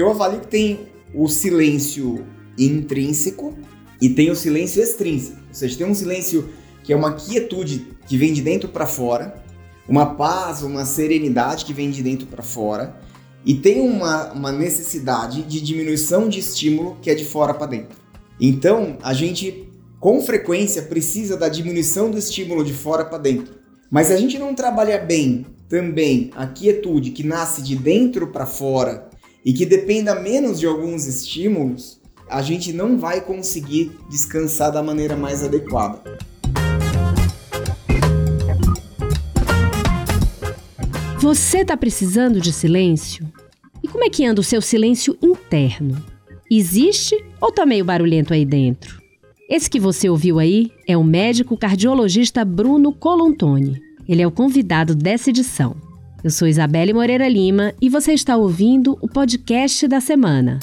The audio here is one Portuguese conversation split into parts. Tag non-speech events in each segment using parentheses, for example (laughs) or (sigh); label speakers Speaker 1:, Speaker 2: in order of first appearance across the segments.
Speaker 1: eu avalio que tem o silêncio intrínseco e tem o silêncio extrínseco. Ou seja, tem um silêncio que é uma quietude que vem de dentro para fora, uma paz, uma serenidade que vem de dentro para fora, e tem uma, uma necessidade de diminuição de estímulo que é de fora para dentro. Então, a gente com frequência precisa da diminuição do estímulo de fora para dentro. Mas a gente não trabalha bem também a quietude que nasce de dentro para fora e que dependa menos de alguns estímulos, a gente não vai conseguir descansar da maneira mais adequada.
Speaker 2: Você está precisando de silêncio? E como é que anda o seu silêncio interno? Existe ou tá meio barulhento aí dentro? Esse que você ouviu aí é o médico cardiologista Bruno Colontoni. Ele é o convidado dessa edição. Eu sou Isabelle Moreira Lima e você está ouvindo o podcast da semana.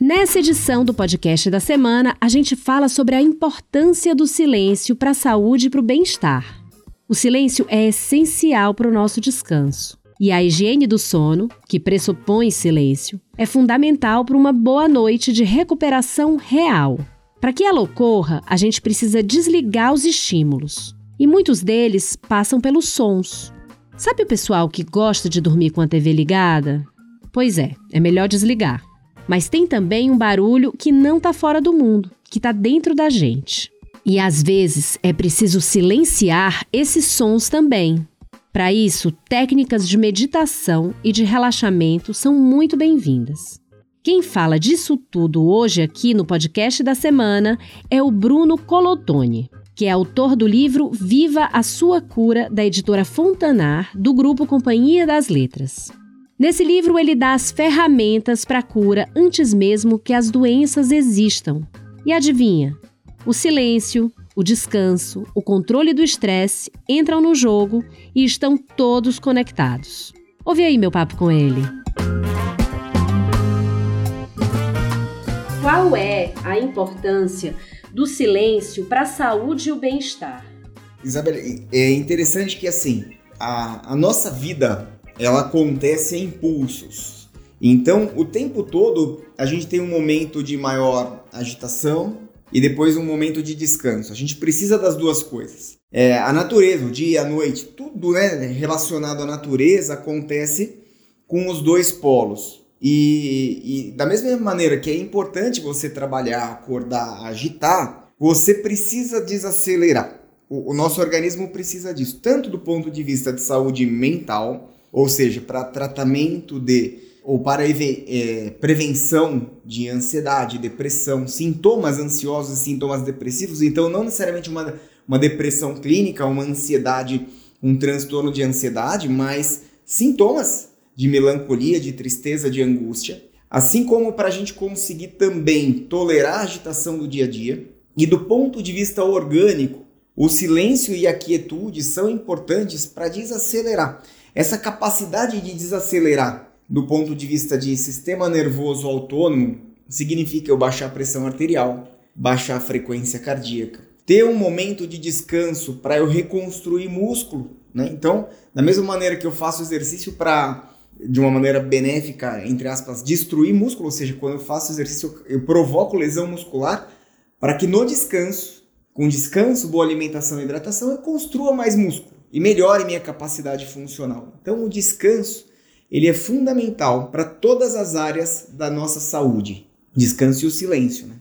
Speaker 2: Nessa edição do podcast da semana, a gente fala sobre a importância do silêncio para a saúde e para o bem-estar. O silêncio é essencial para o nosso descanso. E a higiene do sono, que pressupõe silêncio, é fundamental para uma boa noite de recuperação real. Para que ela ocorra, a gente precisa desligar os estímulos. E muitos deles passam pelos sons. Sabe o pessoal que gosta de dormir com a TV ligada? Pois é, é melhor desligar. Mas tem também um barulho que não está fora do mundo, que está dentro da gente. E às vezes é preciso silenciar esses sons também. Para isso, técnicas de meditação e de relaxamento são muito bem-vindas. Quem fala disso tudo hoje aqui no podcast da semana é o Bruno Colotone, que é autor do livro Viva a Sua Cura, da editora Fontanar, do grupo Companhia das Letras. Nesse livro, ele dá as ferramentas para a cura antes mesmo que as doenças existam. E adivinha? O silêncio, o descanso, o controle do estresse entram no jogo e estão todos conectados. Ouve aí meu papo com ele. Qual é a importância do silêncio para a saúde e o bem-estar?
Speaker 1: Isabel, é interessante que assim, a, a nossa vida ela acontece em impulsos. Então, o tempo todo a gente tem um momento de maior agitação e depois um momento de descanso. A gente precisa das duas coisas. É, a natureza, o dia, a noite, tudo né, relacionado à natureza acontece com os dois polos. E, e da mesma maneira que é importante você trabalhar, acordar, agitar, você precisa desacelerar. O, o nosso organismo precisa disso, tanto do ponto de vista de saúde mental, ou seja, para tratamento de ou para é, prevenção de ansiedade, depressão, sintomas ansiosos e sintomas depressivos. Então, não necessariamente uma, uma depressão clínica, uma ansiedade, um transtorno de ansiedade, mas sintomas de melancolia, de tristeza, de angústia. Assim como para a gente conseguir também tolerar a agitação do dia a dia. E do ponto de vista orgânico, o silêncio e a quietude são importantes para desacelerar. Essa capacidade de desacelerar do ponto de vista de sistema nervoso autônomo significa eu baixar a pressão arterial, baixar a frequência cardíaca, ter um momento de descanso para eu reconstruir músculo. Né? Então, da mesma maneira que eu faço exercício para, de uma maneira benéfica, entre aspas, destruir músculo, ou seja, quando eu faço exercício eu provoco lesão muscular, para que no descanso, com descanso, boa alimentação e hidratação, eu construa mais músculo e melhore minha capacidade funcional. Então, o descanso ele é fundamental para todas as áreas da nossa saúde. Descanso e o silêncio, né?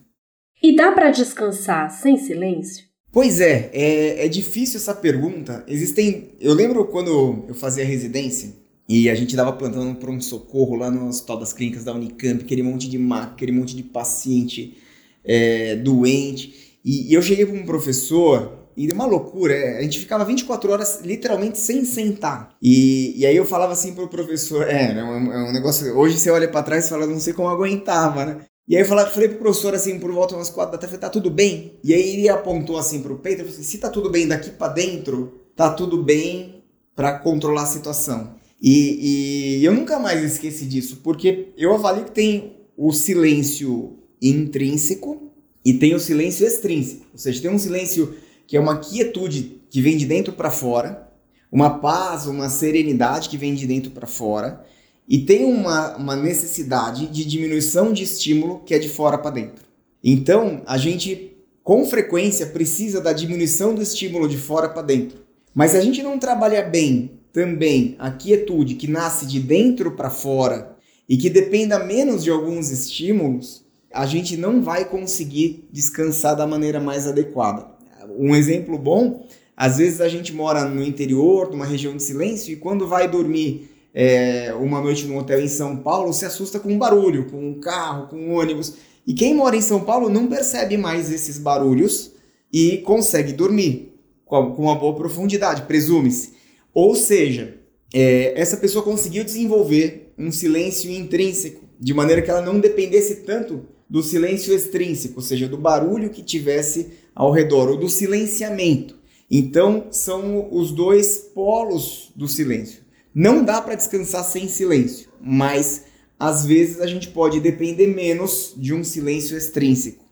Speaker 2: E dá para descansar sem silêncio?
Speaker 1: Pois é, é, é difícil essa pergunta. Existem. Eu lembro quando eu fazia residência e a gente dava plantão para um socorro lá no Hospital das Clínicas da Unicamp, aquele monte de maca, aquele monte de paciente é, doente. E, e eu cheguei para um professor e uma loucura, é, a gente ficava 24 horas literalmente sem sentar. E, e aí eu falava assim pro professor, é, é um, é um negócio, hoje você olha para trás e fala, não sei como aguentava, né? E aí eu falei, falei pro professor assim, por volta umas quatro da tarde, tá tudo bem? E aí ele apontou assim pro peito e falou assim, se tá tudo bem daqui para dentro, tá tudo bem para controlar a situação. E, e eu nunca mais esqueci disso, porque eu avalio que tem o silêncio intrínseco e tem o silêncio extrínseco. Ou seja, tem um silêncio que é uma quietude que vem de dentro para fora, uma paz, uma serenidade que vem de dentro para fora, e tem uma, uma necessidade de diminuição de estímulo que é de fora para dentro. Então, a gente com frequência precisa da diminuição do estímulo de fora para dentro. Mas se a gente não trabalha bem também a quietude que nasce de dentro para fora e que dependa menos de alguns estímulos, a gente não vai conseguir descansar da maneira mais adequada. Um exemplo bom, às vezes a gente mora no interior, numa região de silêncio, e quando vai dormir é, uma noite no hotel em São Paulo, se assusta com um barulho, com um carro, com um ônibus. E quem mora em São Paulo não percebe mais esses barulhos e consegue dormir com uma boa profundidade, presume-se. Ou seja, é, essa pessoa conseguiu desenvolver um silêncio intrínseco, de maneira que ela não dependesse tanto do silêncio extrínseco, ou seja, do barulho que tivesse ao redor, ou do silenciamento. Então, são os dois polos do silêncio. Não dá para descansar sem silêncio, mas às vezes a gente pode depender menos de um silêncio extrínseco.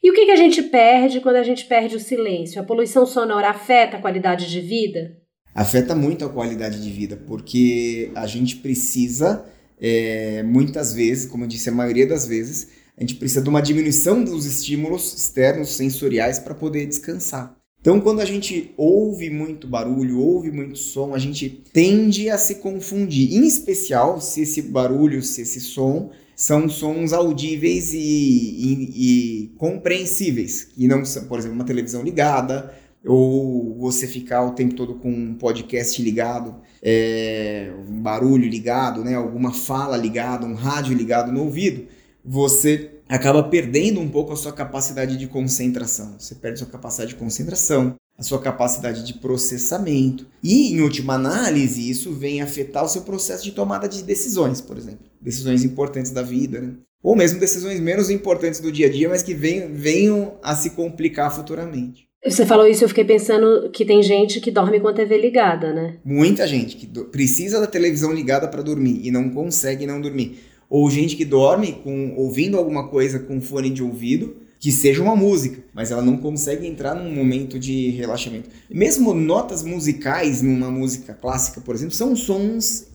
Speaker 2: E o que, que a gente perde quando a gente perde o silêncio? A poluição sonora afeta a qualidade de vida?
Speaker 1: Afeta muito a qualidade de vida, porque a gente precisa, é, muitas vezes, como eu disse, a maioria das vezes, a gente precisa de uma diminuição dos estímulos externos sensoriais para poder descansar. Então, quando a gente ouve muito barulho, ouve muito som, a gente tende a se confundir, em especial se esse barulho, se esse som são sons audíveis e, e, e compreensíveis, e não, por exemplo, uma televisão ligada, ou você ficar o tempo todo com um podcast ligado, é, um barulho ligado, né, alguma fala ligada, um rádio ligado no ouvido, você acaba perdendo um pouco a sua capacidade de concentração. Você perde sua capacidade de concentração, a sua capacidade de processamento. E, em última análise, isso vem afetar o seu processo de tomada de decisões, por exemplo. Decisões importantes da vida, né? Ou mesmo decisões menos importantes do dia a dia, mas que venham, venham a se complicar futuramente.
Speaker 2: Você falou isso, eu fiquei pensando que tem gente que dorme com a TV ligada, né?
Speaker 1: Muita gente que precisa da televisão ligada para dormir e não consegue não dormir. Ou gente que dorme com ouvindo alguma coisa com fone de ouvido, que seja uma música, mas ela não consegue entrar num momento de relaxamento. Mesmo notas musicais numa música clássica, por exemplo, são sons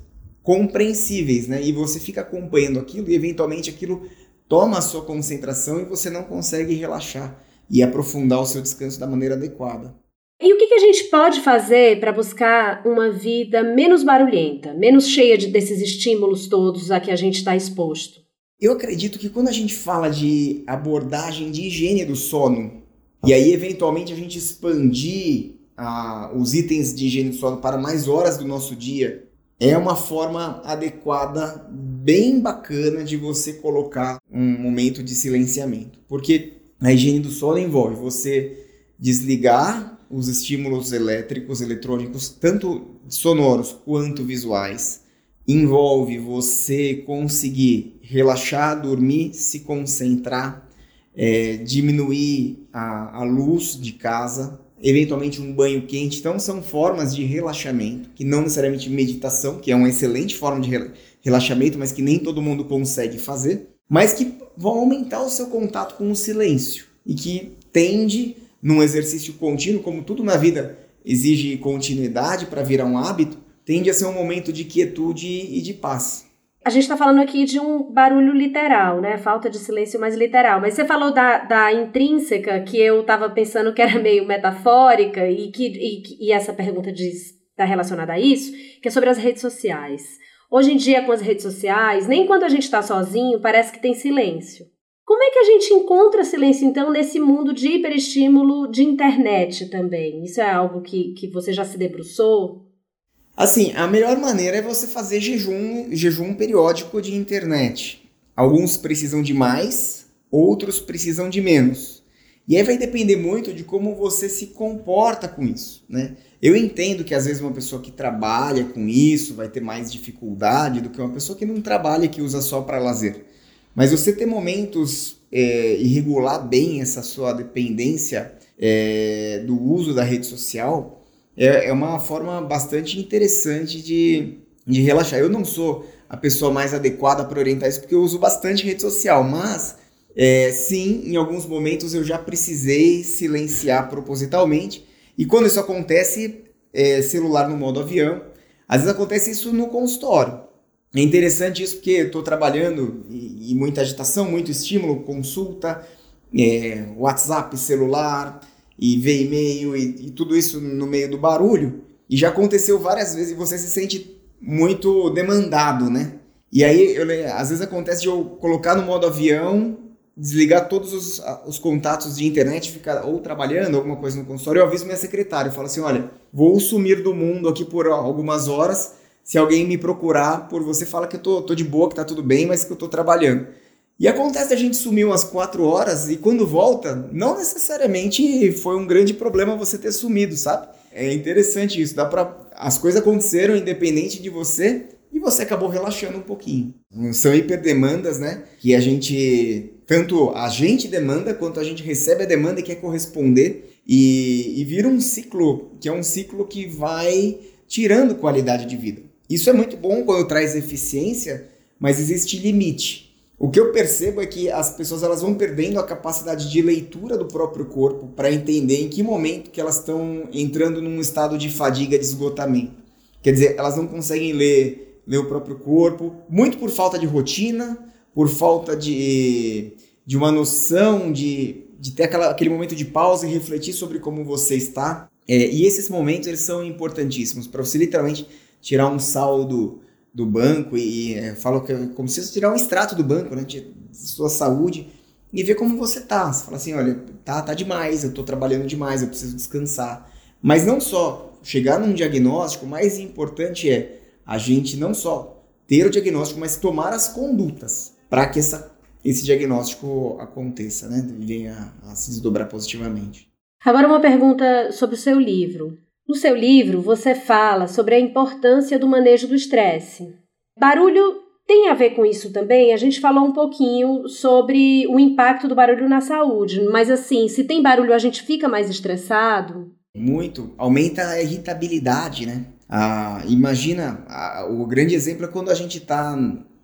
Speaker 1: compreensíveis, né? E você fica acompanhando aquilo e eventualmente aquilo toma a sua concentração e você não consegue relaxar e aprofundar o seu descanso da maneira adequada.
Speaker 2: E o que, que a gente pode fazer para buscar uma vida menos barulhenta, menos cheia de, desses estímulos todos a que a gente está exposto?
Speaker 1: Eu acredito que quando a gente fala de abordagem de higiene do sono, e aí eventualmente a gente expandir ah, os itens de higiene do sono para mais horas do nosso dia, é uma forma adequada, bem bacana de você colocar um momento de silenciamento. Porque a higiene do sono envolve você desligar os estímulos elétricos, eletrônicos, tanto sonoros quanto visuais. Envolve você conseguir relaxar, dormir, se concentrar, é, diminuir a, a luz de casa, eventualmente um banho quente. Então, são formas de relaxamento, que não necessariamente meditação, que é uma excelente forma de relaxamento, mas que nem todo mundo consegue fazer, mas que vão aumentar o seu contato com o silêncio e que tende, num exercício contínuo, como tudo na vida exige continuidade para virar um hábito, tende a ser um momento de quietude e de paz.
Speaker 2: A gente está falando aqui de um barulho literal, né? Falta de silêncio mais literal. Mas você falou da, da intrínseca, que eu estava pensando que era (laughs) meio metafórica, e que e, e essa pergunta está relacionada a isso, que é sobre as redes sociais. Hoje em dia, com as redes sociais, nem quando a gente está sozinho, parece que tem silêncio. Como é que a gente encontra silêncio, então, nesse mundo de hiperestímulo de internet também? Isso é algo que, que você já se debruçou?
Speaker 1: Assim, a melhor maneira é você fazer jejum, jejum periódico de internet. Alguns precisam de mais, outros precisam de menos. E aí vai depender muito de como você se comporta com isso, né? Eu entendo que às vezes uma pessoa que trabalha com isso vai ter mais dificuldade do que uma pessoa que não trabalha e que usa só para lazer. Mas você ter momentos é, e regular bem essa sua dependência é, do uso da rede social é, é uma forma bastante interessante de, de relaxar. Eu não sou a pessoa mais adequada para orientar isso porque eu uso bastante rede social, mas é, sim, em alguns momentos eu já precisei silenciar propositalmente. E quando isso acontece, é, celular no modo avião. Às vezes acontece isso no consultório. É interessante isso porque estou trabalhando e, e, muita agitação, muito estímulo, consulta, é, WhatsApp, celular, e ver e-mail e, e tudo isso no meio do barulho. E já aconteceu várias vezes e você se sente muito demandado, né? E aí, eu, às vezes acontece de eu colocar no modo avião, desligar todos os, os contatos de internet, ficar ou trabalhando, alguma coisa no consultório, eu aviso minha secretária, eu falo assim, olha, vou sumir do mundo aqui por algumas horas, se alguém me procurar por você, fala que eu tô, tô de boa, que tá tudo bem, mas que eu tô trabalhando. E acontece a gente sumir umas quatro horas e quando volta, não necessariamente foi um grande problema você ter sumido, sabe? É interessante isso, dá para as coisas aconteceram independente de você e você acabou relaxando um pouquinho. São hiperdemandas, né? Que a gente tanto a gente demanda quanto a gente recebe a demanda e quer corresponder e, e vira um ciclo que é um ciclo que vai tirando qualidade de vida. Isso é muito bom quando traz eficiência, mas existe limite. O que eu percebo é que as pessoas elas vão perdendo a capacidade de leitura do próprio corpo para entender em que momento que elas estão entrando num estado de fadiga, de esgotamento. Quer dizer, elas não conseguem ler, ler o próprio corpo, muito por falta de rotina, por falta de, de uma noção de, de ter aquela, aquele momento de pausa e refletir sobre como você está. É, e esses momentos eles são importantíssimos para você literalmente tirar um saldo do banco e, e é, falo que é como se você tirar um extrato do banco, né, de, de sua saúde e ver como você tá. Você fala assim, olha, tá, tá demais, eu tô trabalhando demais, eu preciso descansar. Mas não só chegar num diagnóstico, o mais importante é a gente não só ter o diagnóstico, mas tomar as condutas para que essa, esse diagnóstico aconteça, né, venha a se desdobrar positivamente.
Speaker 2: Agora uma pergunta sobre o seu livro. No seu livro, você fala sobre a importância do manejo do estresse. Barulho tem a ver com isso também? A gente falou um pouquinho sobre o impacto do barulho na saúde, mas assim, se tem barulho, a gente fica mais estressado?
Speaker 1: Muito. Aumenta a irritabilidade, né? Ah, imagina, ah, o grande exemplo é quando a gente está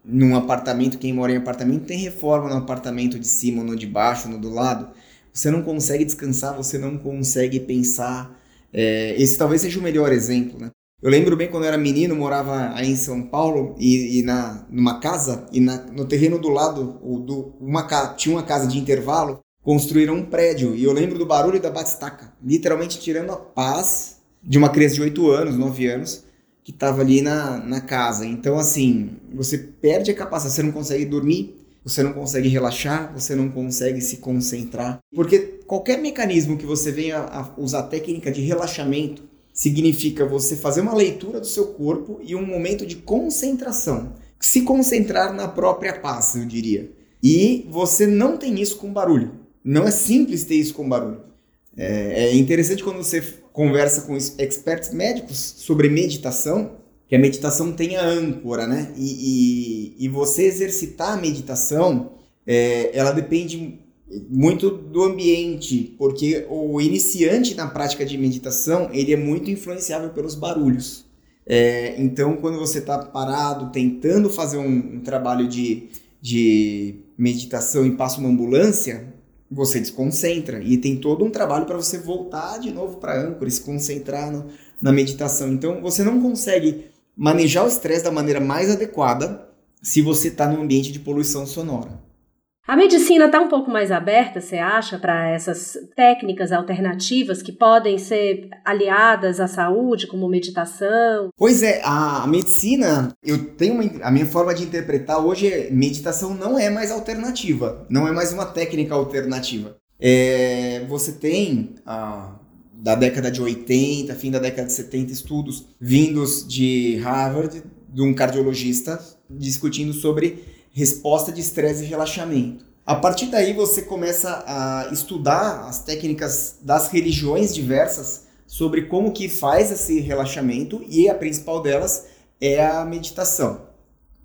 Speaker 1: num apartamento, quem mora em apartamento tem reforma no apartamento de cima, no de baixo, no do lado. Você não consegue descansar, você não consegue pensar é, esse talvez seja o melhor exemplo, né? Eu lembro bem quando eu era menino, morava aí em São Paulo e, e na, numa casa e na, no terreno do lado do, uma, tinha uma casa de intervalo, construíram um prédio e eu lembro do barulho da batistaca, literalmente tirando a paz de uma criança de 8 anos, 9 anos, que estava ali na, na casa. Então, assim, você perde a capacidade, você não consegue dormir, você não consegue relaxar, você não consegue se concentrar. Porque qualquer mecanismo que você venha a usar técnica de relaxamento significa você fazer uma leitura do seu corpo e um momento de concentração. Se concentrar na própria paz, eu diria. E você não tem isso com barulho. Não é simples ter isso com barulho. É, é interessante quando você conversa com experts médicos sobre meditação, que a meditação tem a âncora, né? E, e, e você exercitar a meditação, é, ela depende muito do ambiente, porque o iniciante na prática de meditação, ele é muito influenciável pelos barulhos. É, então, quando você está parado, tentando fazer um, um, trabalho de, de meditação e passa uma ambulância, você desconcentra. E tem todo um trabalho para você voltar de novo para a âncora se concentrar no, na meditação. Então, você não consegue manejar o estresse da maneira mais adequada se você está num ambiente de poluição sonora.
Speaker 2: A medicina está um pouco mais aberta, você acha, para essas técnicas alternativas que podem ser aliadas à saúde, como meditação?
Speaker 1: Pois é, a medicina, eu tenho uma, a minha forma de interpretar hoje é meditação não é mais alternativa, não é mais uma técnica alternativa. É, você tem a da década de 80, fim da década de 70, estudos vindos de Harvard, de um cardiologista, discutindo sobre resposta de estresse e relaxamento. A partir daí você começa a estudar as técnicas das religiões diversas sobre como que faz esse relaxamento e a principal delas é a meditação.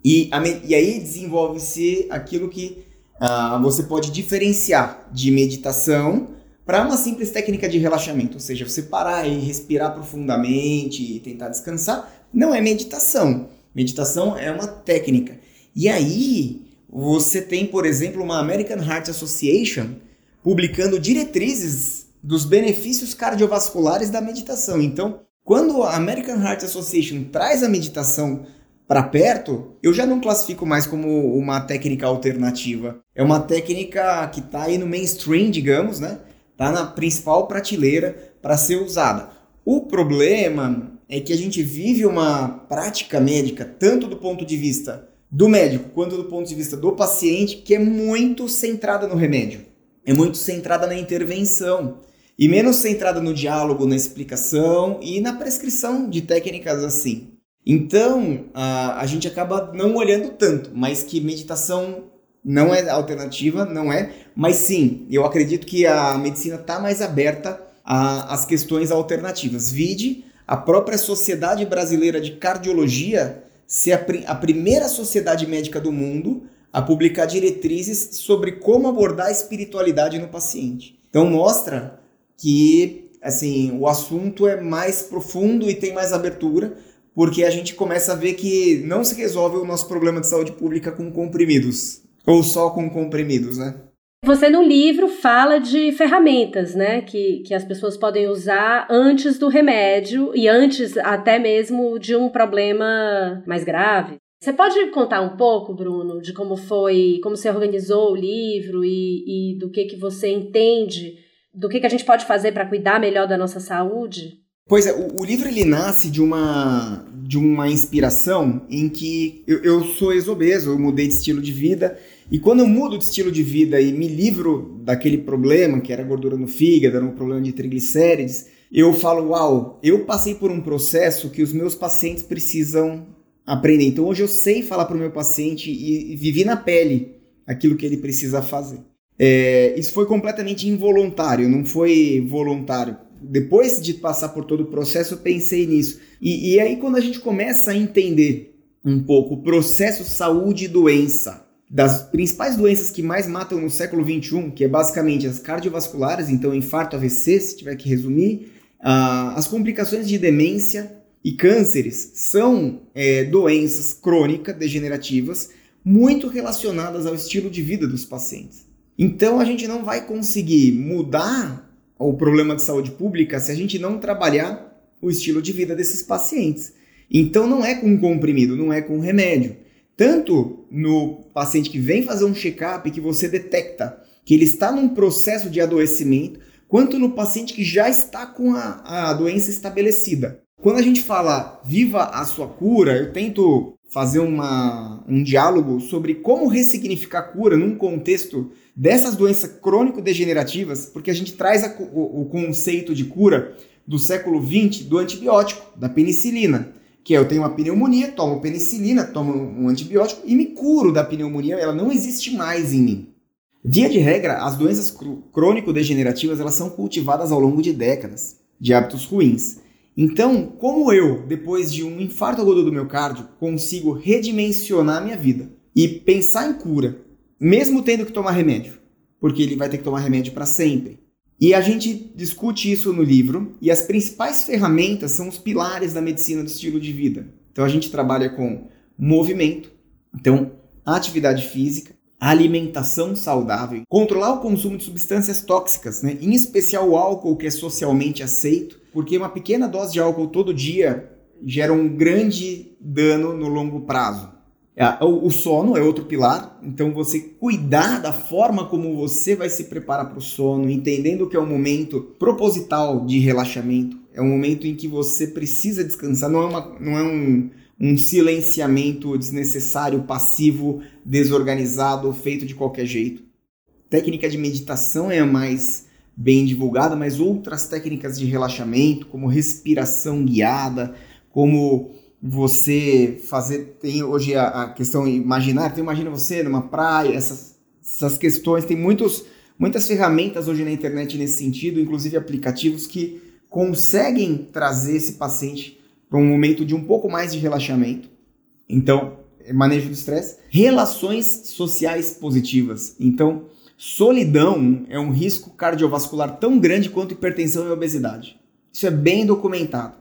Speaker 1: E, a, e aí desenvolve-se aquilo que uh, você pode diferenciar de meditação para uma simples técnica de relaxamento, ou seja, você parar e respirar profundamente e tentar descansar, não é meditação. Meditação é uma técnica. E aí, você tem, por exemplo, uma American Heart Association publicando diretrizes dos benefícios cardiovasculares da meditação. Então, Quando a American Heart Association traz a meditação para perto, eu já não classifico mais como uma técnica alternativa. É uma técnica que está aí no mainstream, digamos, né? Tá na principal prateleira para ser usada. O problema é que a gente vive uma prática médica, tanto do ponto de vista do médico quanto do ponto de vista do paciente, que é muito centrada no remédio, é muito centrada na intervenção e menos centrada no diálogo, na explicação e na prescrição de técnicas assim. Então, a, a gente acaba não olhando tanto, mas que meditação não é alternativa, não é, mas sim, eu acredito que a medicina está mais aberta às questões alternativas. Vide a própria Sociedade Brasileira de Cardiologia ser a, a primeira sociedade médica do mundo a publicar diretrizes sobre como abordar a espiritualidade no paciente. Então mostra que assim o assunto é mais profundo e tem mais abertura porque a gente começa a ver que não se resolve o nosso problema de saúde pública com comprimidos, ou só com comprimidos, né?
Speaker 2: Você no livro fala de ferramentas, né, que, que as pessoas podem usar antes do remédio e antes até mesmo de um problema mais grave. Você pode contar um pouco, Bruno, de como foi, como você organizou o livro e, e do que que você entende, do que que a gente pode fazer para cuidar melhor da nossa saúde?
Speaker 1: Pois é, o, o, livro ele nasce de uma, de uma inspiração em que eu, eu sou ex-obeso, eu mudei de estilo de vida, e quando eu mudo de estilo de vida e me livro daquele problema, que era gordura no fígado, era um problema de triglicérides, eu falo, uau, eu passei por um processo que os meus pacientes precisam aprender. Então hoje eu sei falar para o meu paciente e, vivi na pele aquilo que ele precisa fazer. É, isso foi completamente involuntário, não foi voluntário depois de passar por todo o processo, eu pensei nisso. E, e aí, quando a gente começa a entender um pouco o processo saúde e doença, das principais doenças que mais matam no século XXI, que é basicamente as cardiovasculares, então infarto, AVC, se tiver que resumir, uh, as complicações de demência e cânceres são é, doenças crônicas degenerativas muito relacionadas ao estilo de vida dos pacientes. Então a gente não vai conseguir mudar o problema de saúde pública se a gente não trabalhar o estilo de vida desses pacientes. Então não é com comprimido, não é com remédio. Tanto no paciente que vem fazer um check-up que você detecta que ele está num processo de adoecimento, quanto no paciente que já está com a, a doença estabelecida. Quando a gente fala viva a sua cura, eu tento fazer uma, um diálogo sobre como ressignificar cura num contexto dessas doenças crônico-degenerativas, porque a gente traz a, o, o, conceito de cura do século XX do antibiótico, da penicilina, que eu tenho uma pneumonia, tomo penicilina, tomo um antibiótico e me curo da pneumonia, ela não existe mais em mim. Via de regra, as doenças crônico-degenerativas elas são cultivadas ao longo de décadas de hábitos ruins. Então, como eu, depois de um infarto agudo do miocárdio, consigo redimensionar minha vida e pensar em cura, mesmo tendo que tomar remédio, porque ele vai ter que tomar remédio para sempre. E a gente discute isso no livro, e as principais ferramentas são os pilares da medicina do estilo de vida. Então a gente trabalha com movimento, então atividade física, alimentação saudável, controlar o consumo de substâncias tóxicas, né? em especial o álcool que é socialmente aceito, porque uma pequena dose de álcool todo dia gera um grande dano no longo prazo. É, o sono é outro pilar, então você cuidar da forma como você vai se preparar para o sono, entendendo que é um momento proposital de relaxamento, é um momento em que você precisa descansar, não é, uma, não é um, um silenciamento desnecessário, passivo, desorganizado, feito de qualquer jeito. Técnica de meditação é a mais bem divulgada, mas outras técnicas de relaxamento, como respiração guiada, como você fazer. Tem hoje a, a questão imaginar, então imagina você numa praia, essas, essas questões, tem muitos, muitas ferramentas hoje na internet nesse sentido, inclusive aplicativos que conseguem trazer esse paciente para um momento de um pouco mais de relaxamento. Então, manejo do estresse, relações sociais positivas. Então, Solidão é um risco cardiovascular tão grande quanto hipertensão e obesidade. Isso é bem documentado.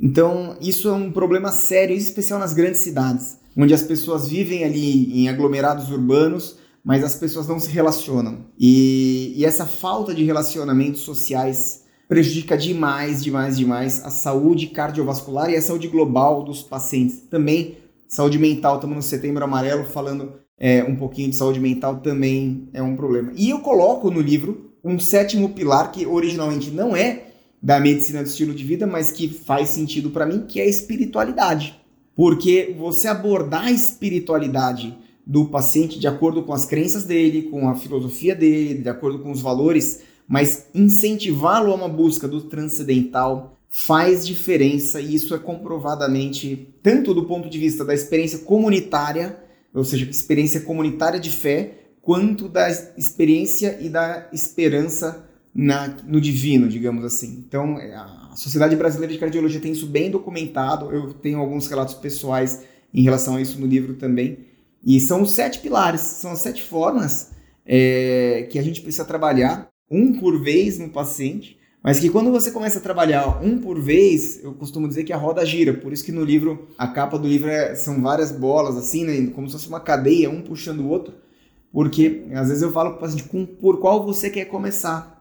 Speaker 1: Então, isso é um problema sério, em especial nas grandes cidades, onde as pessoas vivem ali em aglomerados urbanos, mas as pessoas não se relacionam. E, e essa falta de relacionamentos sociais prejudica demais, demais, demais a saúde cardiovascular e a saúde global dos pacientes. Também saúde mental, estamos no setembro amarelo falando é, um pouquinho de saúde mental também é um problema. E eu coloco no livro um sétimo pilar que originalmente não é da medicina do estilo de vida, mas que faz sentido para mim, que é a espiritualidade. Porque você abordar a espiritualidade do paciente de acordo com as crenças dele, com a filosofia dele, de acordo com os valores, mas incentivá-lo a uma busca do transcendental faz diferença e isso é comprovadamente tanto do ponto de vista da experiência comunitária, ou seja, experiência comunitária de fé, quanto da experiência e da esperança na, no divino, digamos assim. Então, é, a Sociedade Brasileira de Cardiologia tem isso bem documentado. Eu tenho alguns relatos pessoais em relação a isso no livro também. E são os sete pilares, são as sete formas é, que a gente precisa trabalhar, um por vez no paciente, mas que quando você começa a trabalhar um por vez, eu costumo dizer que a roda gira. Por isso que no livro, a capa do livro é, são várias bolas, assim, né, como se fosse uma cadeia, um puxando o outro. Porque às vezes eu falo para o paciente com, por qual você quer começar.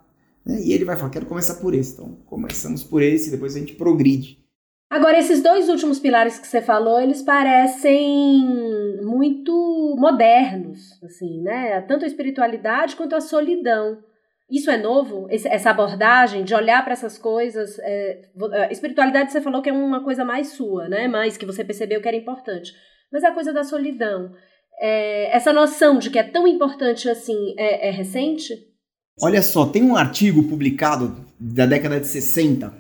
Speaker 1: Né? E ele vai falar, quero começar por esse. Então, começamos por esse, depois a gente progride.
Speaker 2: Agora, esses dois últimos pilares que você falou, eles parecem muito modernos, assim, né? Tanto a espiritualidade quanto a solidão. Isso é novo? Essa abordagem de olhar para essas coisas. É, a espiritualidade você falou que é uma coisa mais sua, né? Mais que você percebeu que era importante. Mas a coisa da solidão. É, essa noção de que é tão importante assim é, é recente?
Speaker 1: Olha só, tem um artigo publicado da década de 60.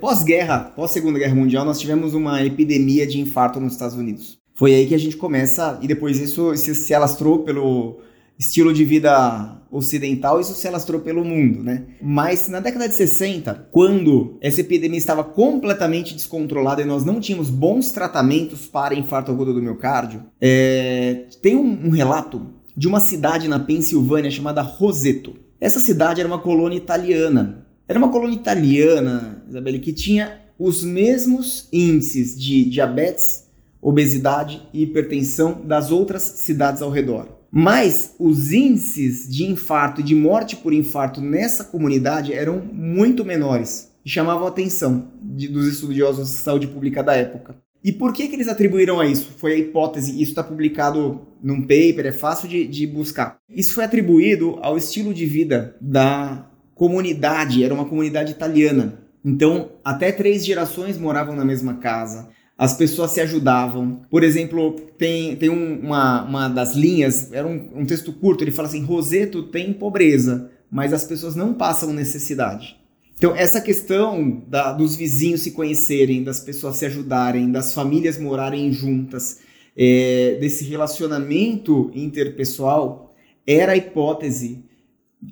Speaker 1: Pós-guerra, pós-segunda guerra mundial, nós tivemos uma epidemia de infarto nos Estados Unidos. Foi aí que a gente começa, e depois isso se alastrou pelo estilo de vida ocidental, isso se alastrou pelo mundo, né? Mas na década de 60, quando essa epidemia estava completamente descontrolada e nós não tínhamos bons tratamentos para infarto agudo do miocárdio, é... tem um, um relato de uma cidade na Pensilvânia chamada Roseto. Essa cidade era uma colônia italiana. Era uma colônia italiana, Isabelle, que tinha os mesmos índices de diabetes, obesidade e hipertensão das outras cidades ao redor. Mas os índices de infarto e de morte por infarto nessa comunidade eram muito menores e chamavam a atenção de, dos estudiosos de saúde pública da época. E por que, que eles atribuíram a isso? Foi a hipótese, isso está publicado num paper, é fácil de, de buscar. Isso foi atribuído ao estilo de vida da comunidade, era uma comunidade italiana. Então, até três gerações moravam na mesma casa, as pessoas se ajudavam. Por exemplo, tem, tem um, uma, uma das linhas, era um, um texto curto, ele fala assim: Roseto tem pobreza, mas as pessoas não passam necessidade. Então, essa questão da, dos vizinhos se conhecerem, das pessoas se ajudarem, das famílias morarem juntas, é, desse relacionamento interpessoal, era a hipótese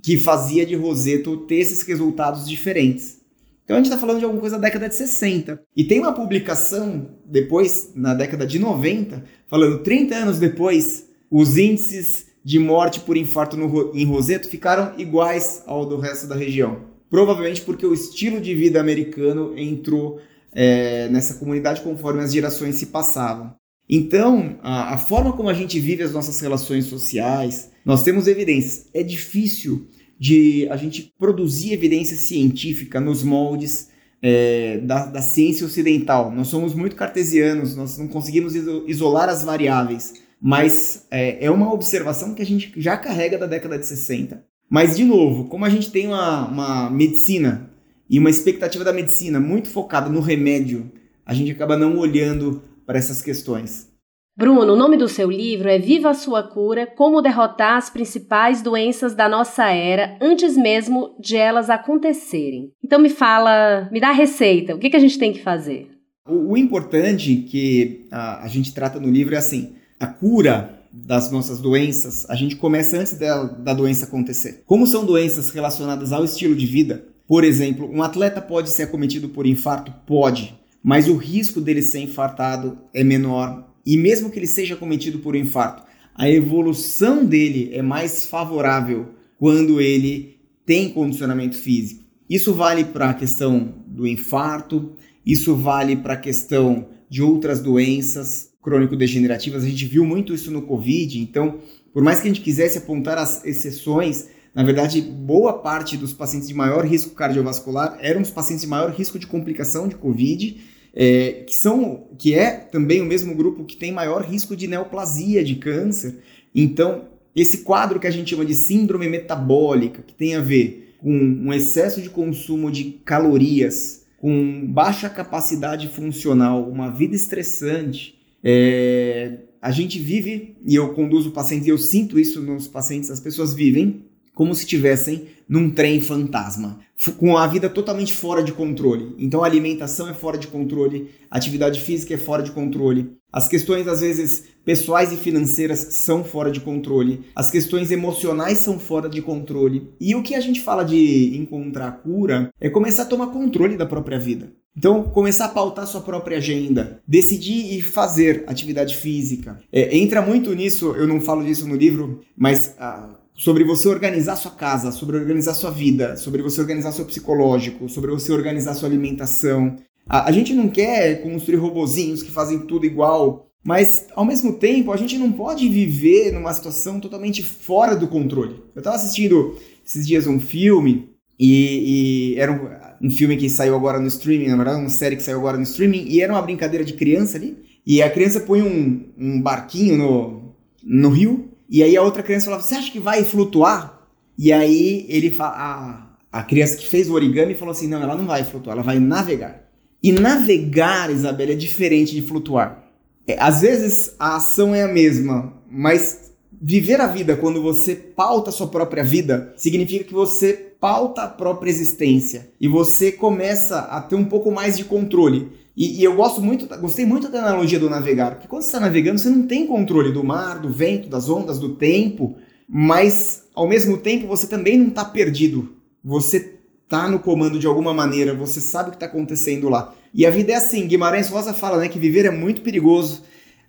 Speaker 1: que fazia de Roseto ter esses resultados diferentes. Então a gente está falando de alguma coisa da década de 60. E tem uma publicação depois, na década de 90, falando 30 anos depois, os índices de morte por infarto no, em Roseto ficaram iguais ao do resto da região. Provavelmente porque o estilo de vida americano entrou é, nessa comunidade conforme as gerações se passavam. Então, a, a, forma como a gente vive as nossas relações sociais, nós temos evidências. É difícil de a gente produzir evidência científica nos moldes é, da, da, ciência ocidental. Nós somos muito cartesianos, nós não conseguimos isolar as variáveis, mas é, é uma observação que a gente já carrega da década de 60. Mas, de novo, como a gente tem uma, uma medicina e uma expectativa da medicina muito focada no remédio, a gente acaba não olhando para essas questões.
Speaker 2: Bruno, o nome do seu livro é Viva a Sua Cura: Como Derrotar as Principais Doenças da Nossa Era antes mesmo de elas acontecerem. Então me fala, me dá a receita, o que, que a gente tem que fazer?
Speaker 1: O, o importante que a, a gente trata no livro é assim: a cura das nossas doenças, a gente começa antes da, da doença acontecer. Como são doenças relacionadas ao estilo de vida, por exemplo, um atleta pode ser acometido por infarto? Pode, mas o risco dele ser infartado é menor. E mesmo que ele seja acometido por um infarto, a evolução dele é mais favorável quando ele tem condicionamento físico. Isso vale para a questão do infarto, isso vale para a questão de outras doenças, crônico-degenerativas. A gente viu muito isso no Covid, então, por mais que a gente quisesse apontar as exceções, Na verdade, boa parte dos pacientes de maior risco cardiovascular eram os pacientes de maior risco de complicação de Covid, é, que, são, que é também o mesmo grupo que tem maior risco de neoplasia, de câncer. Então, esse quadro que a gente chama de síndrome metabólica, que tem a ver com um excesso de consumo de calorias, com baixa capacidade funcional, uma vida estressante, é, a gente vive, e eu conduzo pacientes, e eu sinto isso nos pacientes, as pessoas vivem como se estivessem num trem fantasma, com a vida totalmente fora de controle. Então a alimentação é fora de controle, a atividade física é fora de controle, as questões às vezes pessoais e financeiras são fora de controle, as questões emocionais são fora de controle. E o que a gente fala de encontrar cura é começar a tomar controle da própria vida. Então, começar a pautar sua própria agenda, decidir e fazer atividade física. É, entra muito nisso, eu não falo disso no livro, mas ah, sobre você organizar sua casa, sobre organizar sua vida, sobre você organizar seu psicológico, sobre você organizar sua alimentação. A, a gente não quer construir robozinhos que fazem tudo igual, mas ao mesmo tempo a gente não pode viver numa situação totalmente fora do controle. Eu estava assistindo esses dias um filme e, e era um, um, filme que saiu agora no streaming, na verdade, uma série que saiu agora no streaming, e era uma brincadeira de criança ali. E a criança põe um, um barquinho no, no rio e aí a outra criança falava: Você acha que vai flutuar? E aí ele a, a criança que fez o origami falou assim: Não, ela não vai flutuar, ela vai navegar. E navegar, Isabela, é diferente de flutuar. É, às vezes a ação é a mesma, mas viver a vida quando você pauta a sua própria vida significa que você pauta a própria existência e você começa a ter um pouco mais de controle. E, e, eu gosto muito, gostei muito da analogia do navegar, porque quando você está navegando, você não tem controle do mar, do vento, das ondas, do tempo, mas ao mesmo tempo você também não está perdido. Você está no comando de alguma maneira, você sabe o que está acontecendo lá. E a vida é assim, Guimarães Rosa fala né, que viver é muito perigoso.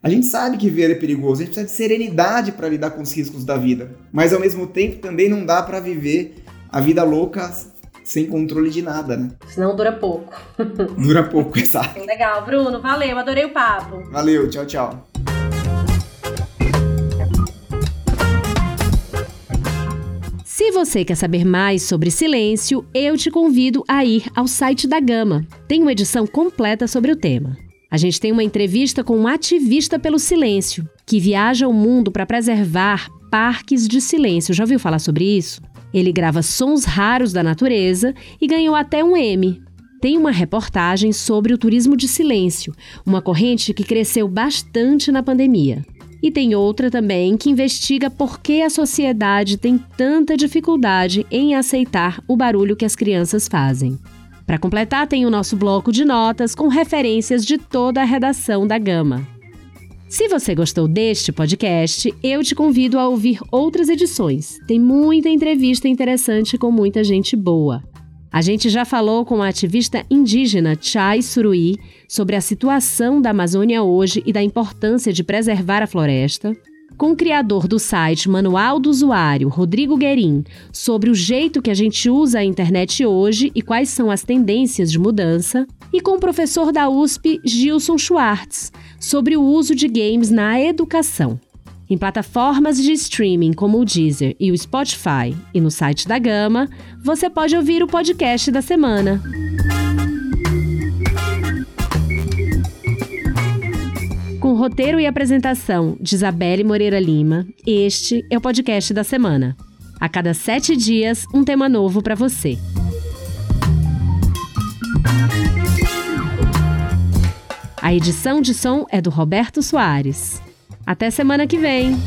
Speaker 1: A gente sabe que viver é perigoso, a gente precisa de serenidade para lidar com os riscos da vida, mas ao mesmo tempo também não dá para viver a vida louca sem controle de nada, né?
Speaker 2: Senão dura pouco. (laughs)
Speaker 1: dura pouco, exato.
Speaker 2: Legal, Bruno, valeu, adorei o papo.
Speaker 1: Valeu, tchau, tchau.
Speaker 2: Se você quer saber mais sobre silêncio, eu te convido a ir ao site da Gama. Tem uma edição completa sobre o tema. A gente tem uma entrevista com um ativista pelo silêncio, que viaja o mundo para preservar parques de silêncio. Já ouviu falar sobre isso? Ele grava sons raros da natureza e ganhou até um M. Tem uma reportagem sobre o turismo de silêncio, uma corrente que cresceu bastante na pandemia. E tem outra também que investiga por que a sociedade tem tanta dificuldade em aceitar o barulho que as crianças fazem. Para completar, tem o nosso bloco de notas com referências de toda a redação da Gama. Se você gostou deste podcast, eu te convido a ouvir outras edições. Tem muita entrevista interessante com muita gente boa. A gente já falou com a ativista indígena Chai Suruí sobre a situação da Amazônia hoje e da importância de preservar a floresta com o criador do site Manual do Usuário, Rodrigo Guerin, sobre o jeito que a gente usa a internet hoje e quais são as tendências de mudança, e com o professor da USP, Gilson Schwartz, sobre o uso de games na educação. Em plataformas de streaming como o Deezer e o Spotify e no site da Gama, você pode ouvir o podcast da semana. Roteiro e apresentação de Isabelle Moreira Lima, este é o podcast da semana. A cada sete dias, um tema novo para você. A edição de som é do Roberto Soares. Até semana que vem!